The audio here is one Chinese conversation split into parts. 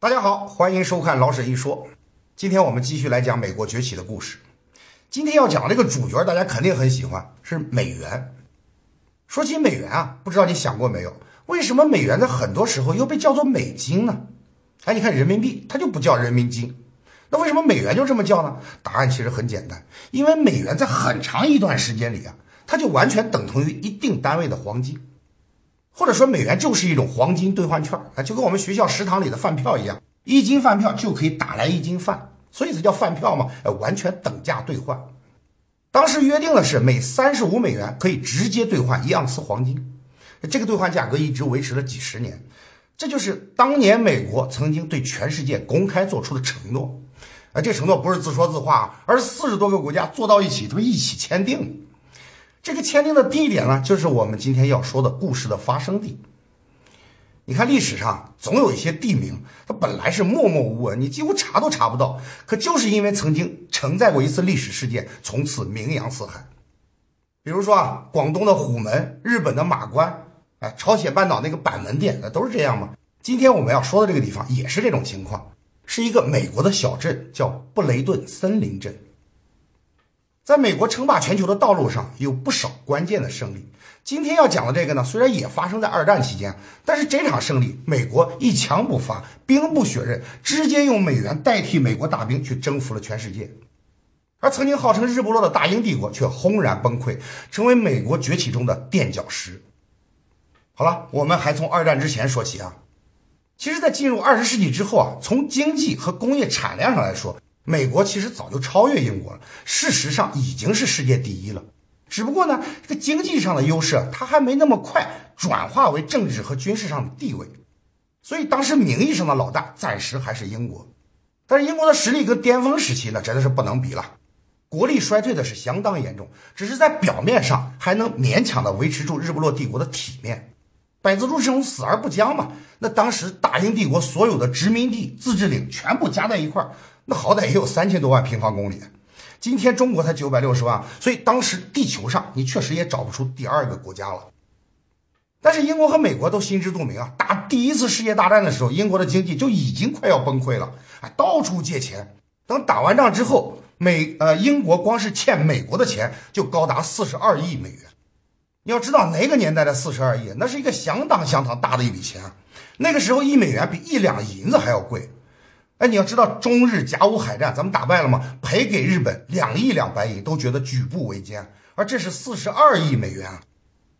大家好，欢迎收看老沈一说。今天我们继续来讲美国崛起的故事。今天要讲这个主角，大家肯定很喜欢，是美元。说起美元啊，不知道你想过没有，为什么美元在很多时候又被叫做美金呢？哎，你看人民币，它就不叫人民金，那为什么美元就这么叫呢？答案其实很简单，因为美元在很长一段时间里啊，它就完全等同于一定单位的黄金。或者说美元就是一种黄金兑换券啊，就跟我们学校食堂里的饭票一样，一斤饭票就可以打来一斤饭，所以才叫饭票嘛，呃，完全等价兑换。当时约定的是每三十五美元可以直接兑换一盎司黄金，这个兑换价格一直维持了几十年，这就是当年美国曾经对全世界公开做出的承诺。啊，这承诺不是自说自话，而是四十多个国家坐到一起，他们一起签订。这个签订的地点呢，就是我们今天要说的故事的发生地。你看历史上总有一些地名，它本来是默默无闻，你几乎查都查不到，可就是因为曾经承载过一次历史事件，从此名扬四海。比如说啊，广东的虎门，日本的马关，哎，朝鲜半岛那个板门店，那都是这样吗？今天我们要说的这个地方也是这种情况，是一个美国的小镇，叫布雷顿森林镇。在美国称霸全球的道路上，有不少关键的胜利。今天要讲的这个呢，虽然也发生在二战期间，但是这场胜利，美国一枪不发，兵不血刃，直接用美元代替美国大兵去征服了全世界。而曾经号称日不落的大英帝国，却轰然崩溃，成为美国崛起中的垫脚石。好了，我们还从二战之前说起啊。其实，在进入二十世纪之后啊，从经济和工业产量上来说，美国其实早就超越英国了，事实上已经是世界第一了。只不过呢，这个经济上的优势它还没那么快转化为政治和军事上的地位，所以当时名义上的老大暂时还是英国。但是英国的实力跟巅峰时期那真的是不能比了，国力衰退的是相当严重，只是在表面上还能勉强的维持住日不落帝国的体面。百足之虫，死而不僵嘛。那当时大英帝国所有的殖民地、自治领全部加在一块儿。那好歹也有三千多万平方公里，今天中国才九百六十万，所以当时地球上你确实也找不出第二个国家了。但是英国和美国都心知肚明啊，打第一次世界大战的时候，英国的经济就已经快要崩溃了，哎，到处借钱。等打完仗之后，美呃英国光是欠美国的钱就高达四十二亿美元。你要知道哪个年代的四十二亿，那是一个相当相当大的一笔钱。那个时候一美元比一两银子还要贵。哎，你要知道中日甲午海战咱们打败了吗？赔给日本两亿两白银都觉得举步维艰，而这是四十二亿美元啊，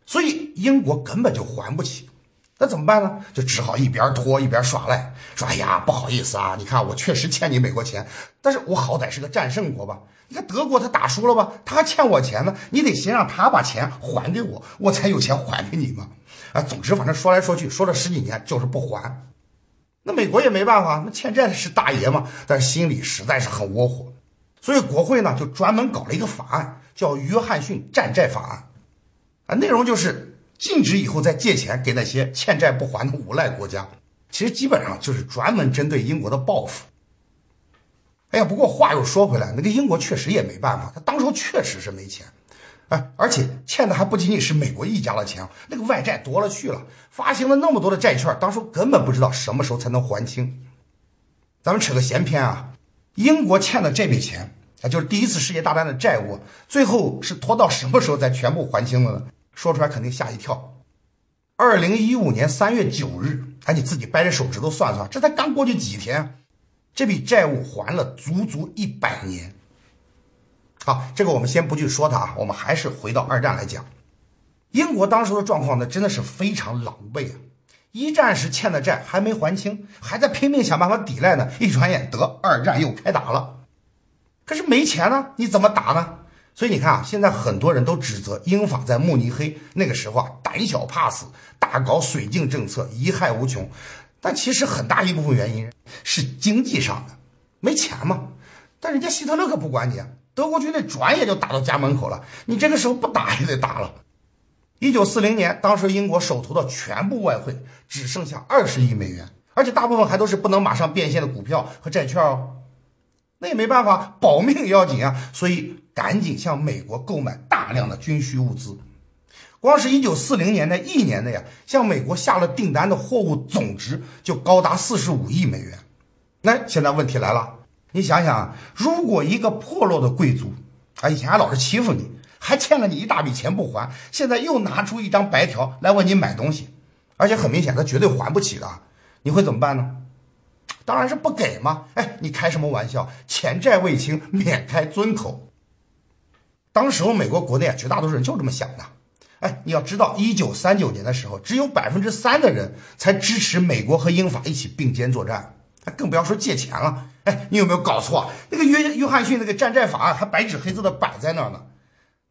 所以英国根本就还不起。那怎么办呢？就只好一边拖一边耍赖，说：“哎呀，不好意思啊，你看我确实欠你美国钱，但是我好歹是个战胜国吧？你看德国他打输了吧，他还欠我钱呢，你得先让他把钱还给我，我才有钱还给你嘛。啊，总之反正说来说去说了十几年，就是不还。”那美国也没办法，那欠债的是大爷嘛，但是心里实在是很窝火，所以国会呢就专门搞了一个法案，叫《约翰逊战债法案》，啊，内容就是禁止以后再借钱给那些欠债不还的无赖国家。其实基本上就是专门针对英国的报复。哎呀，不过话又说回来，那个英国确实也没办法，他当初确实是没钱。哎，而且欠的还不仅仅是美国一家的钱，那个外债多了去了，发行了那么多的债券，当初根本不知道什么时候才能还清。咱们扯个闲篇啊，英国欠的这笔钱，啊，就是第一次世界大战的债务，最后是拖到什么时候才全部还清了呢？说出来肯定吓一跳。二零一五年三月九日，哎，你自己掰着手指头算算，这才刚过去几天，这笔债务还了足足一百年。好，这个我们先不去说它啊，我们还是回到二战来讲。英国当时的状况呢，真的是非常狼狈啊！一战时欠的债还没还清，还在拼命想办法抵赖呢。一转眼得二战又开打了，可是没钱呢，你怎么打呢？所以你看啊，现在很多人都指责英法在慕尼黑那个时候啊，胆小怕死，大搞绥靖政策，贻害无穷。但其实很大一部分原因是经济上的，没钱嘛。但人家希特勒可不管你啊。德国军队转眼就打到家门口了，你这个时候不打也得打了。一九四零年，当时英国手头的全部外汇只剩下二十亿美元，而且大部分还都是不能马上变现的股票和债券哦。那也没办法，保命要紧啊，所以赶紧向美国购买大量的军需物资。光是一九四零年那一年内啊，向美国下了订单的货物总值就高达四十五亿美元。那现在问题来了，你想想，如果一个破落的贵族啊，以前还老是欺负你，还欠了你一大笔钱不还，现在又拿出一张白条来问你买东西，而且很明显他绝对还不起的，你会怎么办呢？当然是不给嘛！哎，你开什么玩笑？钱债未清，免开尊口。当时候美国国内啊，绝大多数人就这么想的。哎，你要知道，一九三九年的时候，只有百分之三的人才支持美国和英法一起并肩作战，更不要说借钱了。哎，你有没有搞错？那个约约翰逊那个战债法案还白纸黑字的摆在那儿呢。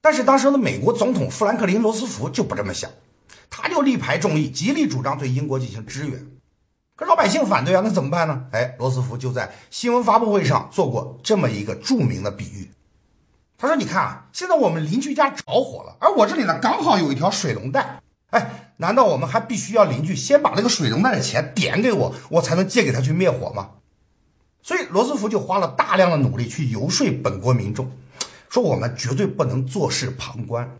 但是当时的美国总统富兰克林·罗斯福就不这么想，他就力排众议，极力主张对英国进行支援。可老百姓反对啊，那怎么办呢？哎，罗斯福就在新闻发布会上做过这么一个著名的比喻。他说：“你看啊，现在我们邻居家着火了，而我这里呢刚好有一条水龙带。哎，难道我们还必须要邻居先把那个水龙带的钱点给我，我才能借给他去灭火吗？”所以罗斯福就花了大量的努力去游说本国民众，说我们绝对不能坐视旁观。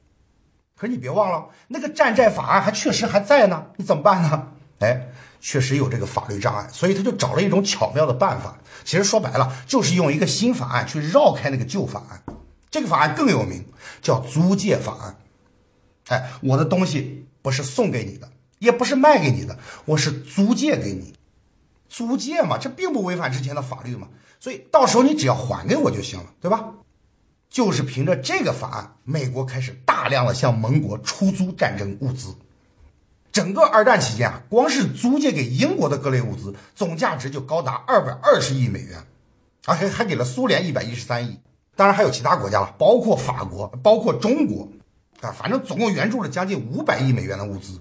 可是你别忘了，那个战债法案还确实还在呢，你怎么办呢？哎。确实有这个法律障碍，所以他就找了一种巧妙的办法。其实说白了，就是用一个新法案去绕开那个旧法案。这个法案更有名，叫租借法案。哎，我的东西不是送给你的，也不是卖给你的，我是租借给你。租借嘛，这并不违反之前的法律嘛，所以到时候你只要还给我就行了，对吧？就是凭着这个法案，美国开始大量的向盟国出租战争物资。整个二战期间啊，光是租借给英国的各类物资总价值就高达二百二十亿美元，而且还给了苏联一百一十三亿，当然还有其他国家了，包括法国，包括中国，啊，反正总共援助了将近五百亿美元的物资。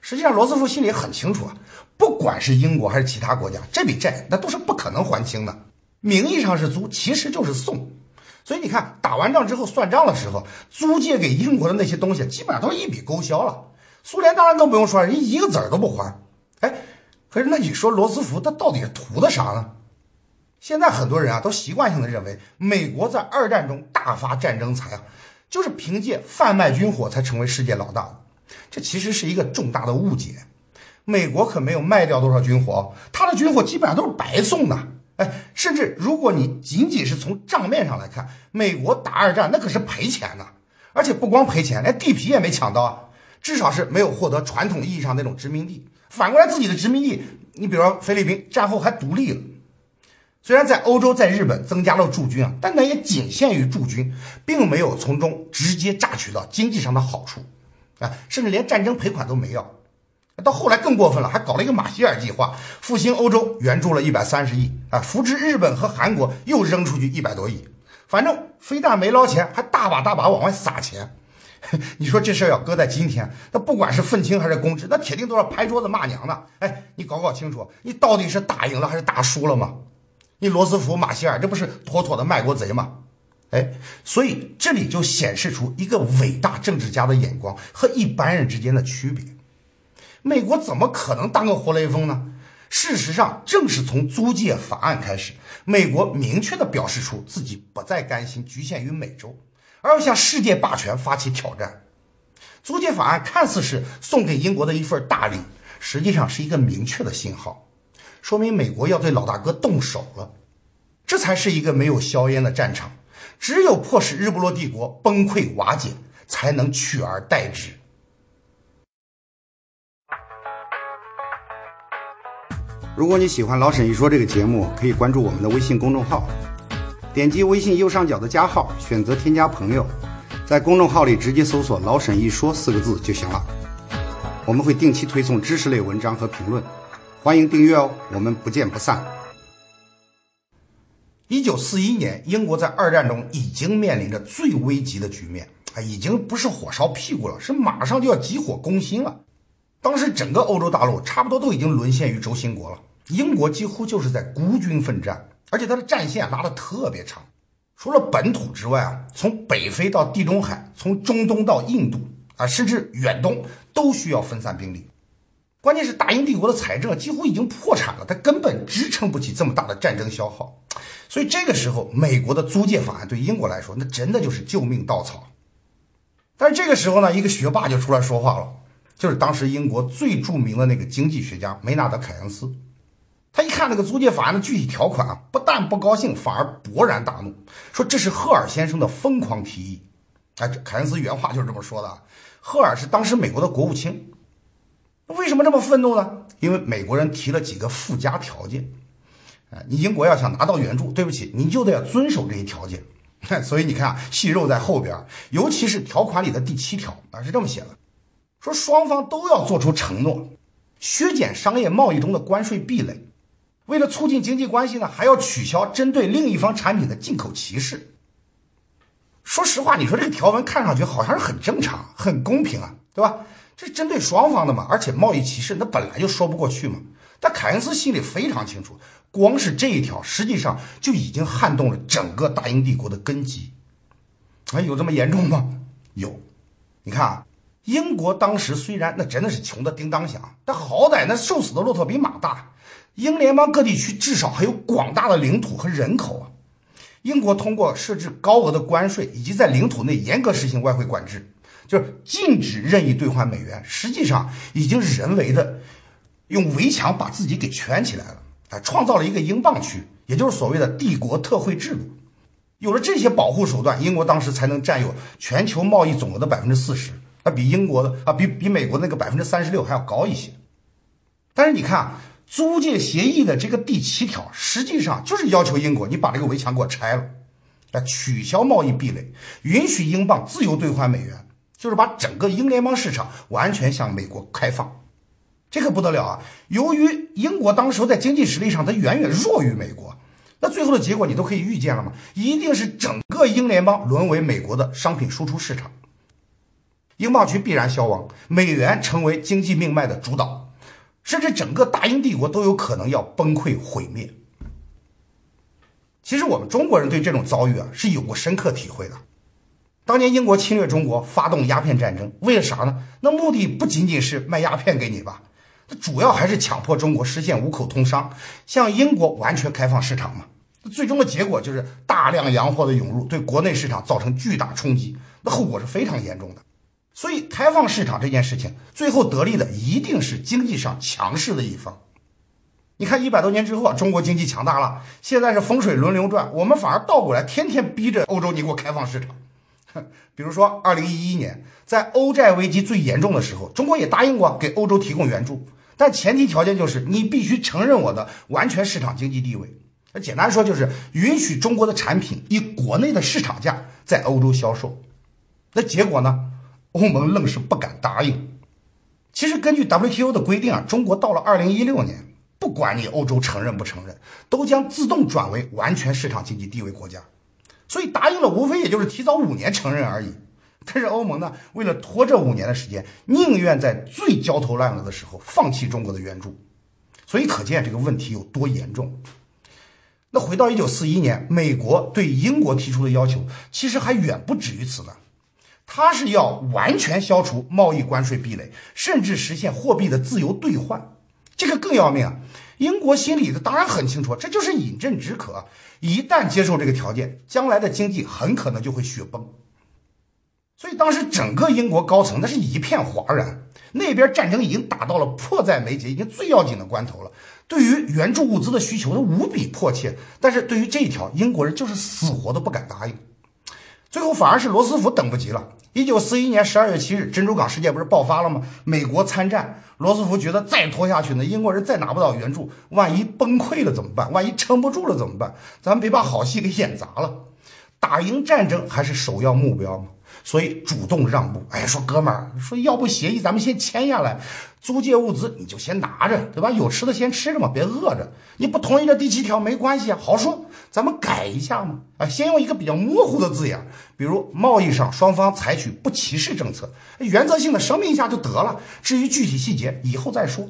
实际上，罗斯福心里很清楚啊，不管是英国还是其他国家，这笔债那都是不可能还清的。名义上是租，其实就是送。所以你看，打完仗之后算账的时候，租借给英国的那些东西，基本上都一笔勾销了。苏联当然更不用说了，人一个子儿都不还。哎，可是那你说罗斯福他到底是图的啥呢？现在很多人啊都习惯性的认为，美国在二战中大发战争财啊，就是凭借贩卖军火才成为世界老大的。这其实是一个重大的误解。美国可没有卖掉多少军火，他的军火基本上都是白送的。哎，甚至如果你仅仅是从账面上来看，美国打二战那可是赔钱的，而且不光赔钱，连地皮也没抢到啊。至少是没有获得传统意义上那种殖民地。反过来，自己的殖民地，你比如说菲律宾，战后还独立了。虽然在欧洲、在日本增加了驻军啊，但那也仅限于驻军，并没有从中直接榨取到经济上的好处啊，甚至连战争赔款都没要。到后来更过分了，还搞了一个马歇尔计划，复兴欧洲，援助了一百三十亿啊，扶植日本和韩国，又扔出去一百多亿。反正非但没捞钱，还大把大把往外撒钱。你说这事儿要搁在今天，那不管是愤青还是公知，那铁定都要拍桌子骂娘的。哎，你搞搞清楚，你到底是打赢了还是打输了吗？你罗斯福、马歇尔，这不是妥妥的卖国贼吗？哎，所以这里就显示出一个伟大政治家的眼光和一般人之间的区别。美国怎么可能当个活雷锋呢？事实上，正是从租借法案开始，美国明确的表示出自己不再甘心局限于美洲。而要向世界霸权发起挑战，租借法案看似是送给英国的一份大礼，实际上是一个明确的信号，说明美国要对老大哥动手了。这才是一个没有硝烟的战场，只有迫使日不落帝国崩溃瓦解，才能取而代之。如果你喜欢老沈一说这个节目，可以关注我们的微信公众号。点击微信右上角的加号，选择添加朋友，在公众号里直接搜索“老沈一说”四个字就行了。我们会定期推送知识类文章和评论，欢迎订阅哦。我们不见不散。一九四一年，英国在二战中已经面临着最危急的局面啊，已经不是火烧屁股了，是马上就要急火攻心了。当时整个欧洲大陆差不多都已经沦陷于轴心国了，英国几乎就是在孤军奋战。而且它的战线拉得特别长，除了本土之外啊，从北非到地中海，从中东到印度啊，甚至远东都需要分散兵力。关键是大英帝国的财政几乎已经破产了，它根本支撑不起这么大的战争消耗。所以这个时候，美国的租借法案对英国来说，那真的就是救命稻草。但是这个时候呢，一个学霸就出来说话了，就是当时英国最著名的那个经济学家梅纳德·凯恩斯。他一看那个租借法案的具体条款啊，不但不高兴，反而勃然大怒，说这是赫尔先生的疯狂提议。哎，凯恩斯原话就是这么说的。赫尔是当时美国的国务卿，为什么这么愤怒呢？因为美国人提了几个附加条件。哎，你英国要想拿到援助，对不起，你就得要遵守这些条件。所以你看啊，细肉在后边，尤其是条款里的第七条啊，是这么写的：说双方都要做出承诺，削减商业贸易中的关税壁垒。为了促进经济关系呢，还要取消针对另一方产品的进口歧视。说实话，你说这个条文看上去好像是很正常、很公平啊，对吧？这针对双方的嘛，而且贸易歧视那本来就说不过去嘛。但凯恩斯心里非常清楚，光是这一条，实际上就已经撼动了整个大英帝国的根基。哎，有这么严重吗？有。你看啊，英国当时虽然那真的是穷的叮当响，但好歹那瘦死的骆驼比马大。英联邦各地区至少还有广大的领土和人口啊！英国通过设置高额的关税，以及在领土内严格实行外汇管制，就是禁止任意兑换美元，实际上已经人为的用围墙把自己给圈起来了，啊，创造了一个英镑区，也就是所谓的帝国特惠制度。有了这些保护手段，英国当时才能占有全球贸易总额的百分之四十，那比英国的啊，比比美国那个百分之三十六还要高一些。但是你看啊。租借协议的这个第七条，实际上就是要求英国你把这个围墙给我拆了，来取消贸易壁垒，允许英镑自由兑换美元，就是把整个英联邦市场完全向美国开放。这可不得了啊！由于英国当时在经济实力上它远远弱于美国，那最后的结果你都可以预见了嘛，一定是整个英联邦沦为美国的商品输出市场，英镑区必然消亡，美元成为经济命脉的主导。甚至整个大英帝国都有可能要崩溃毁灭。其实我们中国人对这种遭遇啊是有过深刻体会的。当年英国侵略中国，发动鸦片战争，为了啥呢？那目的不仅仅是卖鸦片给你吧，主要还是强迫中国实现五口通商，向英国完全开放市场嘛。最终的结果就是大量洋货的涌入，对国内市场造成巨大冲击，那后果是非常严重的。所以，开放市场这件事情，最后得利的一定是经济上强势的一方。你看，一百多年之后啊，中国经济强大了，现在是风水轮流转，我们反而倒过来，天天逼着欧洲你给我开放市场。比如说，二零一一年，在欧债危机最严重的时候，中国也答应过给欧洲提供援助，但前提条件就是你必须承认我的完全市场经济地位。那简单说就是允许中国的产品以国内的市场价在欧洲销售。那结果呢？欧盟愣是不敢答应。其实根据 WTO 的规定啊，中国到了二零一六年，不管你欧洲承认不承认，都将自动转为完全市场经济地位国家。所以答应了，无非也就是提早五年承认而已。但是欧盟呢，为了拖这五年的时间，宁愿在最焦头烂额的时候放弃中国的援助。所以可见这个问题有多严重。那回到一九四一年，美国对英国提出的要求，其实还远不止于此呢。他是要完全消除贸易关税壁垒，甚至实现货币的自由兑换，这个更要命啊！英国心里的当然很清楚，这就是饮鸩止渴。一旦接受这个条件，将来的经济很可能就会雪崩。所以当时整个英国高层那是一片哗然，那边战争已经打到了迫在眉睫，已经最要紧的关头了。对于援助物资的需求都无比迫切，但是对于这一条，英国人就是死活都不敢答应。最后反而是罗斯福等不及了。一九四一年十二月七日，珍珠港事件不是爆发了吗？美国参战，罗斯福觉得再拖下去呢，英国人再拿不到援助，万一崩溃了怎么办？万一撑不住了怎么办？咱们别把好戏给演砸了。打赢战争还是首要目标嘛。所以主动让步，哎，说哥们儿，说要不协议咱们先签下来，租借物资你就先拿着，对吧？有吃的先吃着嘛，别饿着。你不同意这第七条没关系啊，好说，咱们改一下嘛。啊，先用一个比较模糊的字眼，比如贸易上双方采取不歧视政策，原则性的声明一下就得了。至于具体细节，以后再说。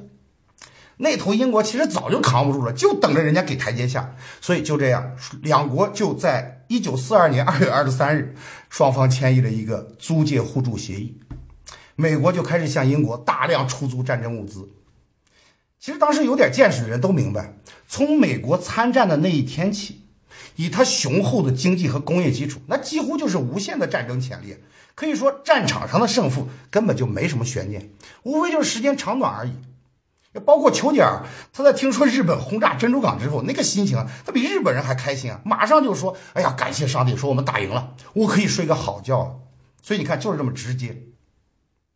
那头英国其实早就扛不住了，就等着人家给台阶下。所以就这样，两国就在一九四二年二月二十三日，双方签议了一个租借互助协议。美国就开始向英国大量出租战争物资。其实当时有点见识的人都明白，从美国参战的那一天起，以他雄厚的经济和工业基础，那几乎就是无限的战争潜力。可以说，战场上的胜负根本就没什么悬念，无非就是时间长短而已。包括丘吉尔，他在听说日本轰炸珍珠港之后，那个心情，他比日本人还开心啊，马上就说：“哎呀，感谢上帝，说我们打赢了，我可以睡个好觉了。”所以你看，就是这么直接。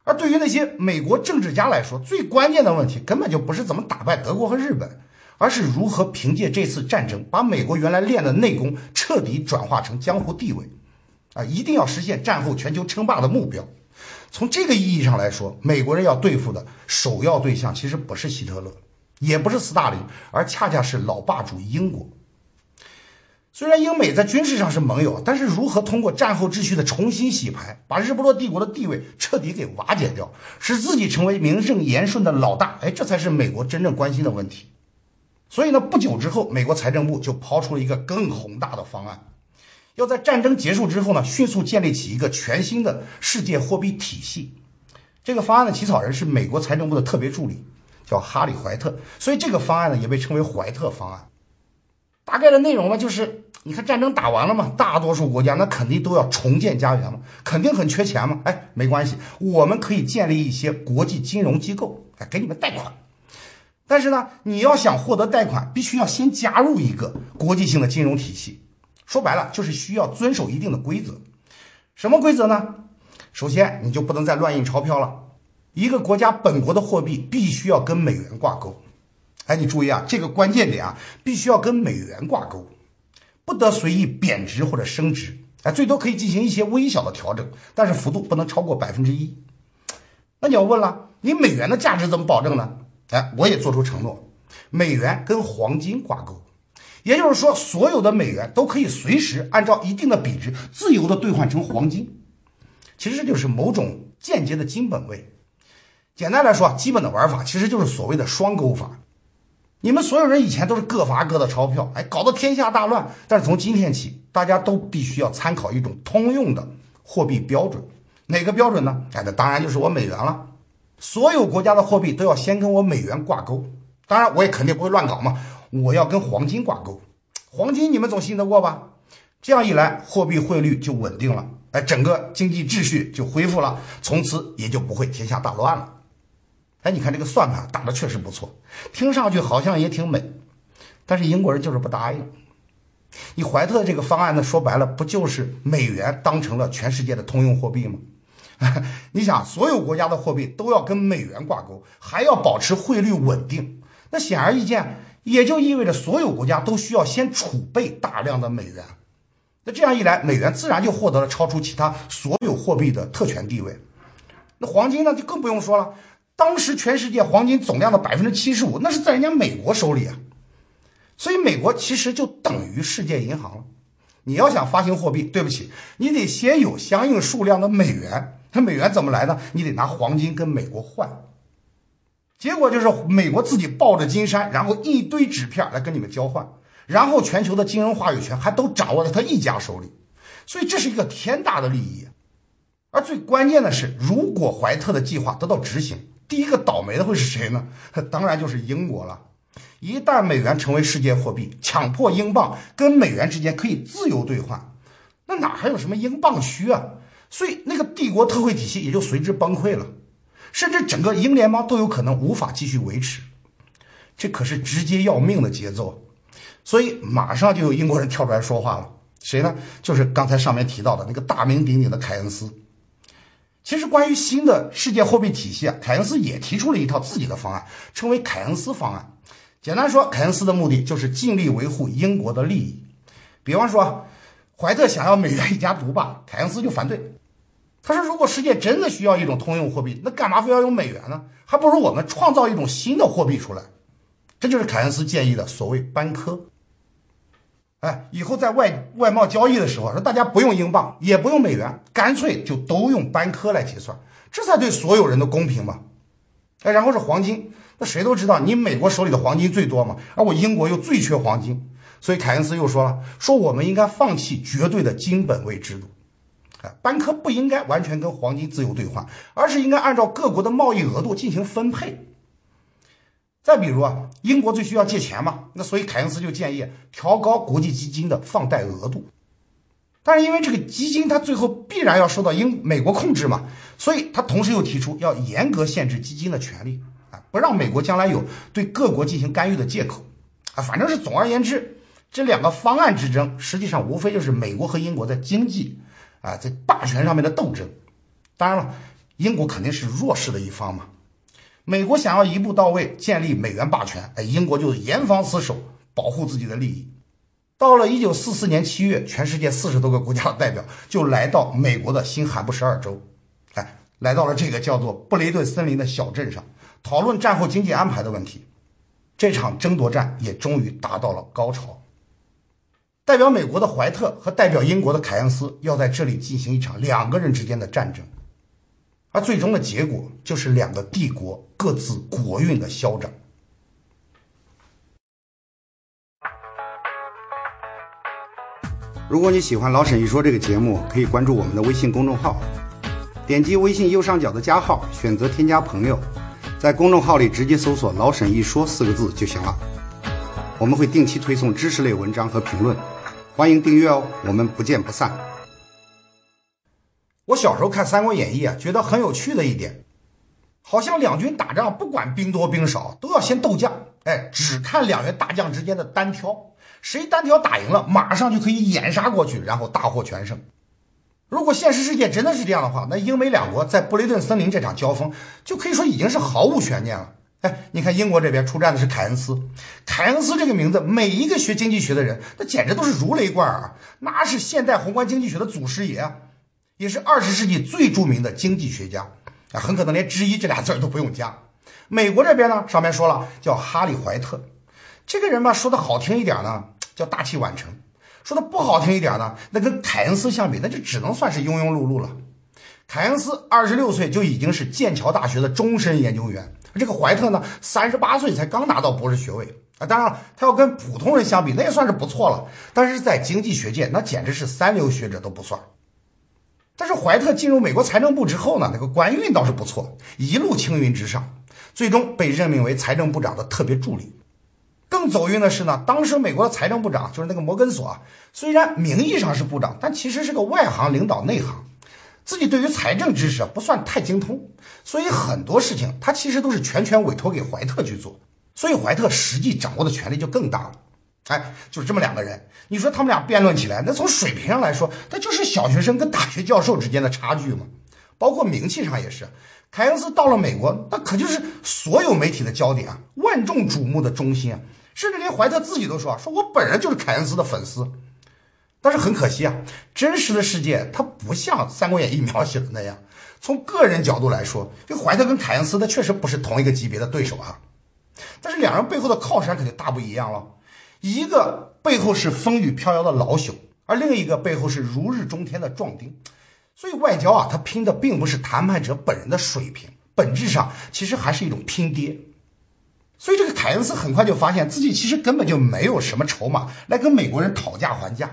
而对于那些美国政治家来说，最关键的问题根本就不是怎么打败德国和日本，而是如何凭借这次战争把美国原来练的内功彻底转化成江湖地位，啊，一定要实现战后全球称霸的目标。从这个意义上来说，美国人要对付的首要对象其实不是希特勒，也不是斯大林，而恰恰是老霸主英国。虽然英美在军事上是盟友，但是如何通过战后秩序的重新洗牌，把日不落帝国的地位彻底给瓦解掉，使自己成为名正言顺的老大，哎，这才是美国真正关心的问题。所以呢，不久之后，美国财政部就抛出了一个更宏大的方案。要在战争结束之后呢，迅速建立起一个全新的世界货币体系。这个方案的起草人是美国财政部的特别助理，叫哈里·怀特，所以这个方案呢也被称为怀特方案。大概的内容呢就是，你看战争打完了嘛，大多数国家那肯定都要重建家园嘛，肯定很缺钱嘛。哎，没关系，我们可以建立一些国际金融机构，哎，给你们贷款。但是呢，你要想获得贷款，必须要先加入一个国际性的金融体系。说白了就是需要遵守一定的规则，什么规则呢？首先你就不能再乱印钞票了，一个国家本国的货币必须要跟美元挂钩。哎，你注意啊，这个关键点啊，必须要跟美元挂钩，不得随意贬值或者升值。哎，最多可以进行一些微小的调整，但是幅度不能超过百分之一。那你要问了，你美元的价值怎么保证呢？哎，我也做出承诺，美元跟黄金挂钩。也就是说，所有的美元都可以随时按照一定的比值自由的兑换成黄金。其实就是某种间接的金本位。简单来说，基本的玩法其实就是所谓的双钩法。你们所有人以前都是各发各的钞票，哎，搞得天下大乱。但是从今天起，大家都必须要参考一种通用的货币标准。哪个标准呢？哎，那当然就是我美元了。所有国家的货币都要先跟我美元挂钩。当然，我也肯定不会乱搞嘛。我要跟黄金挂钩，黄金你们总信得过吧？这样一来，货币汇率就稳定了，哎，整个经济秩序就恢复了，从此也就不会天下大乱了。哎，你看这个算盘打的确实不错，听上去好像也挺美，但是英国人就是不答应。你怀特这个方案呢，说白了不就是美元当成了全世界的通用货币吗？你想，所有国家的货币都要跟美元挂钩，还要保持汇率稳定，那显而易见。也就意味着所有国家都需要先储备大量的美元，那这样一来，美元自然就获得了超出其他所有货币的特权地位。那黄金呢，就更不用说了。当时全世界黄金总量的百分之七十五，那是在人家美国手里啊。所以美国其实就等于世界银行了。你要想发行货币，对不起，你得先有相应数量的美元。那美元怎么来呢？你得拿黄金跟美国换。结果就是美国自己抱着金山，然后一堆纸片来跟你们交换，然后全球的金融话语权还都掌握在他一家手里，所以这是一个天大的利益。而最关键的是，如果怀特的计划得到执行，第一个倒霉的会是谁呢？当然就是英国了。一旦美元成为世界货币，强迫英镑跟美元之间可以自由兑换，那哪还有什么英镑区啊？所以那个帝国特惠体系也就随之崩溃了。甚至整个英联邦都有可能无法继续维持，这可是直接要命的节奏。所以马上就有英国人跳出来说话了，谁呢？就是刚才上面提到的那个大名鼎鼎的凯恩斯。其实关于新的世界货币体系啊，凯恩斯也提出了一套自己的方案，称为凯恩斯方案。简单说，凯恩斯的目的就是尽力维护英国的利益。比方说，怀特想要美元一家独霸，凯恩斯就反对。他说：“如果世界真的需要一种通用货币，那干嘛非要用美元呢？还不如我们创造一种新的货币出来。这就是凯恩斯建议的所谓班科。哎，以后在外外贸交易的时候，说大家不用英镑，也不用美元，干脆就都用班科来结算，这才对所有人都公平嘛。哎，然后是黄金，那谁都知道你美国手里的黄金最多嘛，而我英国又最缺黄金，所以凯恩斯又说了，说我们应该放弃绝对的金本位制度。”班科不应该完全跟黄金自由兑换，而是应该按照各国的贸易额度进行分配。再比如啊，英国最需要借钱嘛，那所以凯恩斯就建议调高国际基金的放贷额度。但是因为这个基金它最后必然要受到英美国控制嘛，所以他同时又提出要严格限制基金的权利。啊，不让美国将来有对各国进行干预的借口啊。反正是总而言之，这两个方案之争，实际上无非就是美国和英国在经济啊在霸权上面的斗争。当然了，英国肯定是弱势的一方嘛。美国想要一步到位建立美元霸权，哎，英国就严防死守，保护自己的利益。到了一九四四年七月，全世界四十多个国家的代表就来到美国的新罕布什尔州，哎，来到了这个叫做布雷顿森林的小镇上，讨论战后经济安排的问题。这场争夺战也终于达到了高潮。代表美国的怀特和代表英国的凯恩斯要在这里进行一场两个人之间的战争。而最终的结果就是两个帝国各自国运的消长。如果你喜欢老沈一说这个节目，可以关注我们的微信公众号，点击微信右上角的加号，选择添加朋友，在公众号里直接搜索“老沈一说”四个字就行了。我们会定期推送知识类文章和评论，欢迎订阅哦，我们不见不散。我小时候看《三国演义》啊，觉得很有趣的一点，好像两军打仗不管兵多兵少，都要先斗将，哎，只看两员大将之间的单挑，谁单挑打赢了，马上就可以掩杀过去，然后大获全胜。如果现实世界真的是这样的话，那英美两国在布雷顿森林这场交锋，就可以说已经是毫无悬念了。哎，你看英国这边出战的是凯恩斯，凯恩斯这个名字，每一个学经济学的人，那简直都是如雷贯耳，那是现代宏观经济学的祖师爷啊。也是二十世纪最著名的经济学家啊，很可能连之一这俩字都不用加。美国这边呢，上面说了叫哈利怀特，这个人吧，说的好听一点呢，叫大器晚成；说的不好听一点呢，那跟凯恩斯相比，那就只能算是庸庸碌碌了。凯恩斯二十六岁就已经是剑桥大学的终身研究员，这个怀特呢，三十八岁才刚拿到博士学位啊。当然了，他要跟普通人相比，那也算是不错了，但是在经济学界，那简直是三流学者都不算。但是怀特进入美国财政部之后呢，那个官运倒是不错，一路青云直上，最终被任命为财政部长的特别助理。更走运的是呢，当时美国的财政部长就是那个摩根索啊，虽然名义上是部长，但其实是个外行领导内行，自己对于财政知识不算太精通，所以很多事情他其实都是全权委托给怀特去做，所以怀特实际掌握的权力就更大了。哎，就是这么两个人，你说他们俩辩论起来，那从水平上来说，那就是小学生跟大学教授之间的差距嘛。包括名气上也是，凯恩斯到了美国，那可就是所有媒体的焦点啊，万众瞩目的中心啊。甚至连怀特自己都说：“说我本人就是凯恩斯的粉丝。”但是很可惜啊，真实的世界它不像《三国演义》描写的那样。从个人角度来说，这怀特跟凯恩斯他确实不是同一个级别的对手啊。但是两人背后的靠山可就大不一样了。一个背后是风雨飘摇的老朽，而另一个背后是如日中天的壮丁。所以外交啊，他拼的并不是谈判者本人的水平，本质上其实还是一种拼爹。所以这个凯恩斯很快就发现自己其实根本就没有什么筹码来跟美国人讨价还价。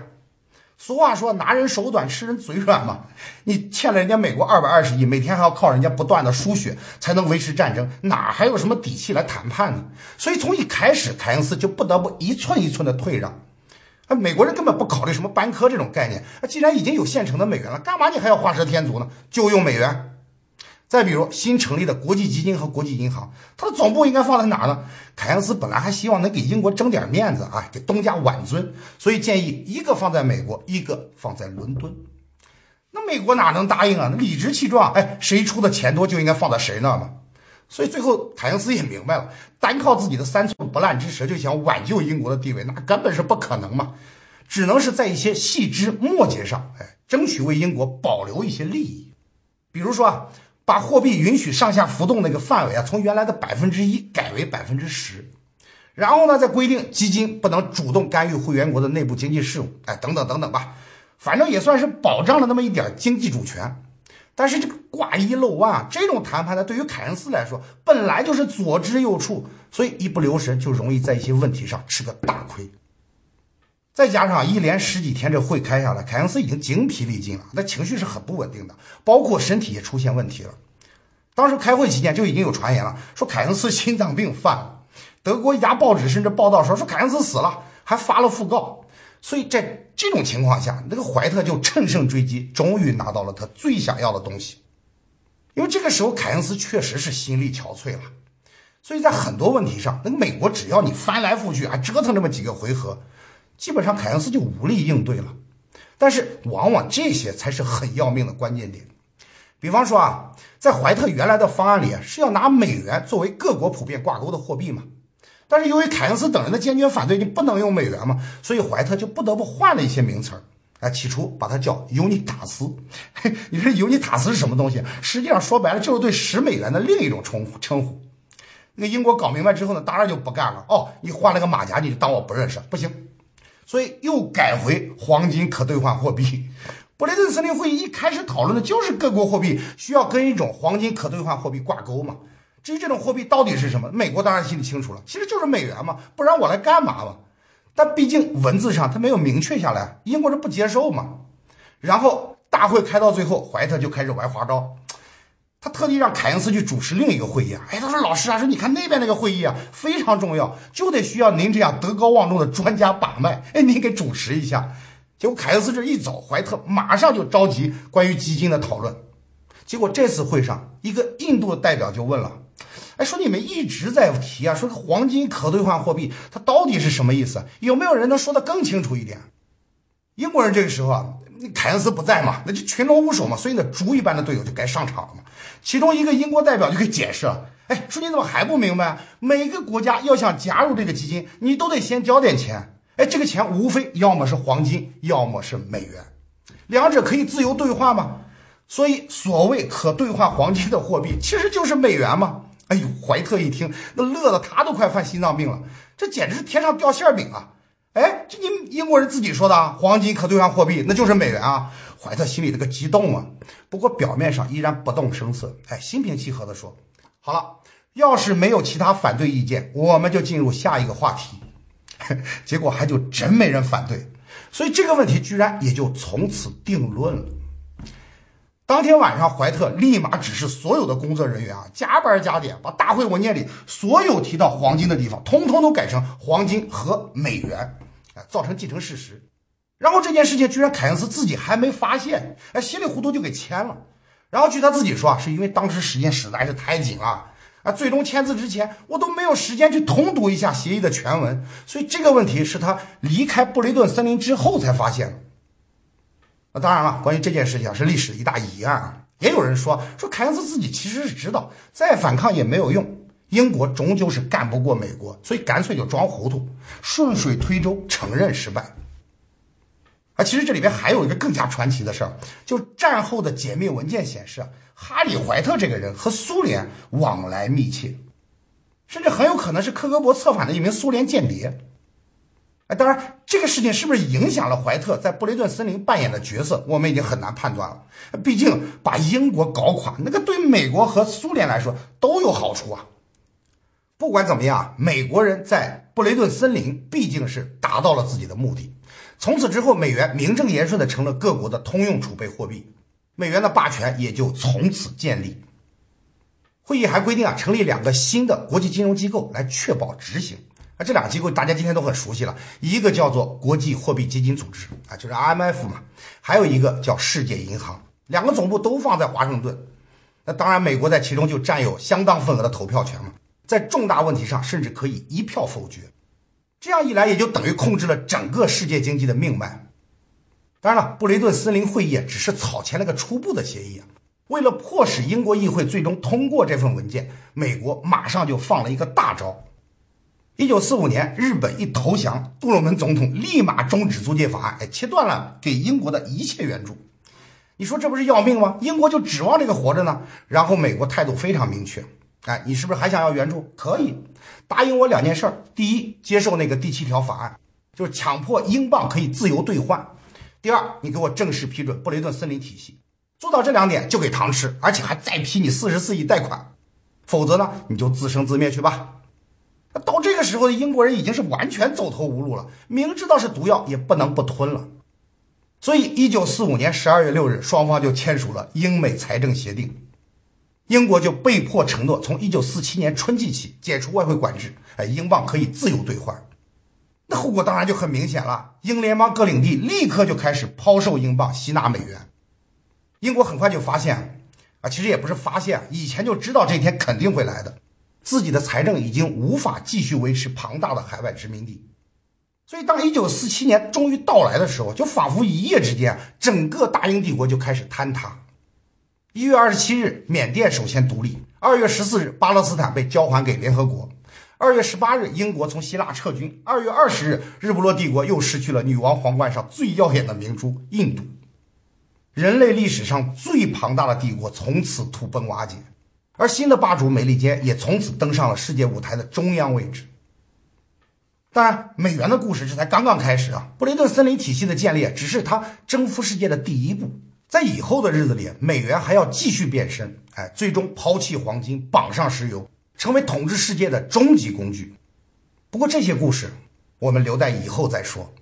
俗话说，拿人手短，吃人嘴软嘛。你欠了人家美国二百二十亿，每天还要靠人家不断的输血才能维持战争，哪还有什么底气来谈判呢？所以从一开始，凯恩斯就不得不一寸一寸的退让。啊，美国人根本不考虑什么班科这种概念。啊，既然已经有现成的美元了，干嘛你还要画蛇添足呢？就用美元。再比如新成立的国际基金和国际银行，它的总部应该放在哪儿呢？凯恩斯本来还希望能给英国争点面子啊，给东家挽尊，所以建议一个放在美国，一个放在伦敦。那美国哪能答应啊？那理直气壮，哎，谁出的钱多就应该放在谁那嘛。所以最后凯恩斯也明白了，单靠自己的三寸不烂之舌就想挽救英国的地位，那根本是不可能嘛。只能是在一些细枝末节上，哎，争取为英国保留一些利益，比如说啊。把货币允许上下浮动那个范围啊，从原来的百分之一改为百分之十，然后呢，再规定基金不能主动干预会员国的内部经济事务，哎，等等等等吧，反正也算是保障了那么一点经济主权。但是这个挂一漏万啊，这种谈判呢，对于凯恩斯来说本来就是左支右绌，所以一不留神就容易在一些问题上吃个大亏。再加上一连十几天这会开下来，凯恩斯已经精疲力尽了，那情绪是很不稳定的，包括身体也出现问题了。当时开会期间就已经有传言了，说凯恩斯心脏病犯了。德国一家报纸甚至报道说，说凯恩斯死了，还发了讣告。所以在这种情况下，那个怀特就乘胜追击，终于拿到了他最想要的东西。因为这个时候凯恩斯确实是心力憔悴了。所以在很多问题上，那个美国只要你翻来覆去啊折腾这么几个回合，基本上凯恩斯就无力应对了。但是往往这些才是很要命的关键点。比方说啊，在怀特原来的方案里是要拿美元作为各国普遍挂钩的货币嘛。但是由于凯恩斯等人的坚决反对，你不能用美元嘛，所以怀特就不得不换了一些名词儿。哎，起初把它叫尤尼塔斯。嘿你说尤尼塔斯是什么东西？实际上说白了就是对十美元的另一种称呼称呼。那个英国搞明白之后呢，当然就不干了。哦，你换了个马甲，你就当我不认识，不行。所以又改回黄金可兑换货币。布雷顿森林会议一开始讨论的就是各国货币需要跟一种黄金可兑换货币挂钩嘛。至于这种货币到底是什么，美国当然心里清楚了，其实就是美元嘛，不然我来干嘛嘛？但毕竟文字上他没有明确下来，英国人不接受嘛。然后大会开到最后，怀特就开始玩花招。他特地让凯恩斯去主持另一个会议啊！哎，他说：“老师啊，说你看那边那个会议啊，非常重要，就得需要您这样德高望重的专家把脉，哎，您给主持一下。”结果凯恩斯这一走，怀特马上就召集关于基金的讨论。结果这次会上，一个印度的代表就问了：“哎，说你们一直在提啊，说黄金可兑换货币，它到底是什么意思？有没有人能说得更清楚一点？”英国人这个时候啊。凯恩斯不在嘛，那就群龙无首嘛，所以呢，猪一般的队友就该上场了嘛。其中一个英国代表就给解释了，哎，说你怎么还不明白？每个国家要想加入这个基金，你都得先交点钱。哎，这个钱无非要么是黄金，要么是美元，两者可以自由兑换嘛。所以所谓可兑换黄金的货币，其实就是美元嘛。哎呦，怀特一听，那乐得他都快犯心脏病了，这简直是天上掉馅饼啊！哎，这你英国人自己说的，黄金可兑换货币，那就是美元啊！怀特心里那个激动啊，不过表面上依然不动声色，哎，心平气和地说：“好了，要是没有其他反对意见，我们就进入下一个话题。”结果还就真没人反对，所以这个问题居然也就从此定论了。当天晚上，怀特立马指示所有的工作人员啊，加班加点，把大会文件里所有提到黄金的地方，通通都改成黄金和美元。哎，造成既成事实，然后这件事情居然凯恩斯自己还没发现，哎，稀里糊涂就给签了。然后据他自己说啊，是因为当时时间实在是太紧了啊，最终签字之前我都没有时间去通读一下协议的全文，所以这个问题是他离开布雷顿森林之后才发现的。那当然了，关于这件事情是历史的一大疑案啊。也有人说说凯恩斯自己其实是知道再反抗也没有用。英国终究是干不过美国，所以干脆就装糊涂，顺水推舟承认失败。啊，其实这里边还有一个更加传奇的事儿，就战后的解密文件显示，哈里·怀特这个人和苏联往来密切，甚至很有可能是克格勃策反的一名苏联间谍。当然，这个事情是不是影响了怀特在布雷顿森林扮演的角色，我们已经很难判断了。毕竟把英国搞垮，那个对美国和苏联来说都有好处啊。不管怎么样，美国人在布雷顿森林毕竟是达到了自己的目的。从此之后，美元名正言顺的成了各国的通用储备货币，美元的霸权也就从此建立。会议还规定啊，成立两个新的国际金融机构来确保执行。啊，这两个机构大家今天都很熟悉了，一个叫做国际货币基金组织啊，就是 IMF 嘛，还有一个叫世界银行，两个总部都放在华盛顿。那当然，美国在其中就占有相当份额的投票权嘛。在重大问题上，甚至可以一票否决，这样一来，也就等于控制了整个世界经济的命脉。当然了，布雷顿森林会议只是草签了个初步的协议啊。为了迫使英国议会最终通过这份文件，美国马上就放了一个大招。一九四五年，日本一投降，杜鲁门总统立马终止租借法案，哎，切断了给英国的一切援助。你说这不是要命吗？英国就指望这个活着呢。然后美国态度非常明确。哎，你是不是还想要援助？可以答应我两件事儿：第一，接受那个第七条法案，就是强迫英镑可以自由兑换；第二，你给我正式批准布雷顿森林体系。做到这两点就给糖吃，而且还再批你四十四亿贷款。否则呢，你就自生自灭去吧。到这个时候的英国人已经是完全走投无路了，明知道是毒药也不能不吞了。所以，一九四五年十二月六日，双方就签署了英美财政协定。英国就被迫承诺，从一九四七年春季起解除外汇管制，哎，英镑可以自由兑换。那后果当然就很明显了，英联邦各领地立刻就开始抛售英镑，吸纳美元。英国很快就发现，啊，其实也不是发现，以前就知道这一天肯定会来的。自己的财政已经无法继续维持庞大的海外殖民地。所以，当1947年终于到来的时候，就仿佛一夜之间，整个大英帝国就开始坍塌。1月27日，缅甸首先独立；2月14日，巴勒斯坦被交还给联合国；2月18日，英国从希腊撤军；2月20日，日不落帝国又失去了女王皇冠上最耀眼的明珠——印度。人类历史上最庞大的帝国从此土崩瓦解，而新的霸主美利坚也从此登上了世界舞台的中央位置。当然，美元的故事这才刚刚开始啊！布雷顿森林体系的建立只是它征服世界的第一步，在以后的日子里，美元还要继续变身，哎，最终抛弃黄金，绑上石油，成为统治世界的终极工具。不过这些故事，我们留待以后再说。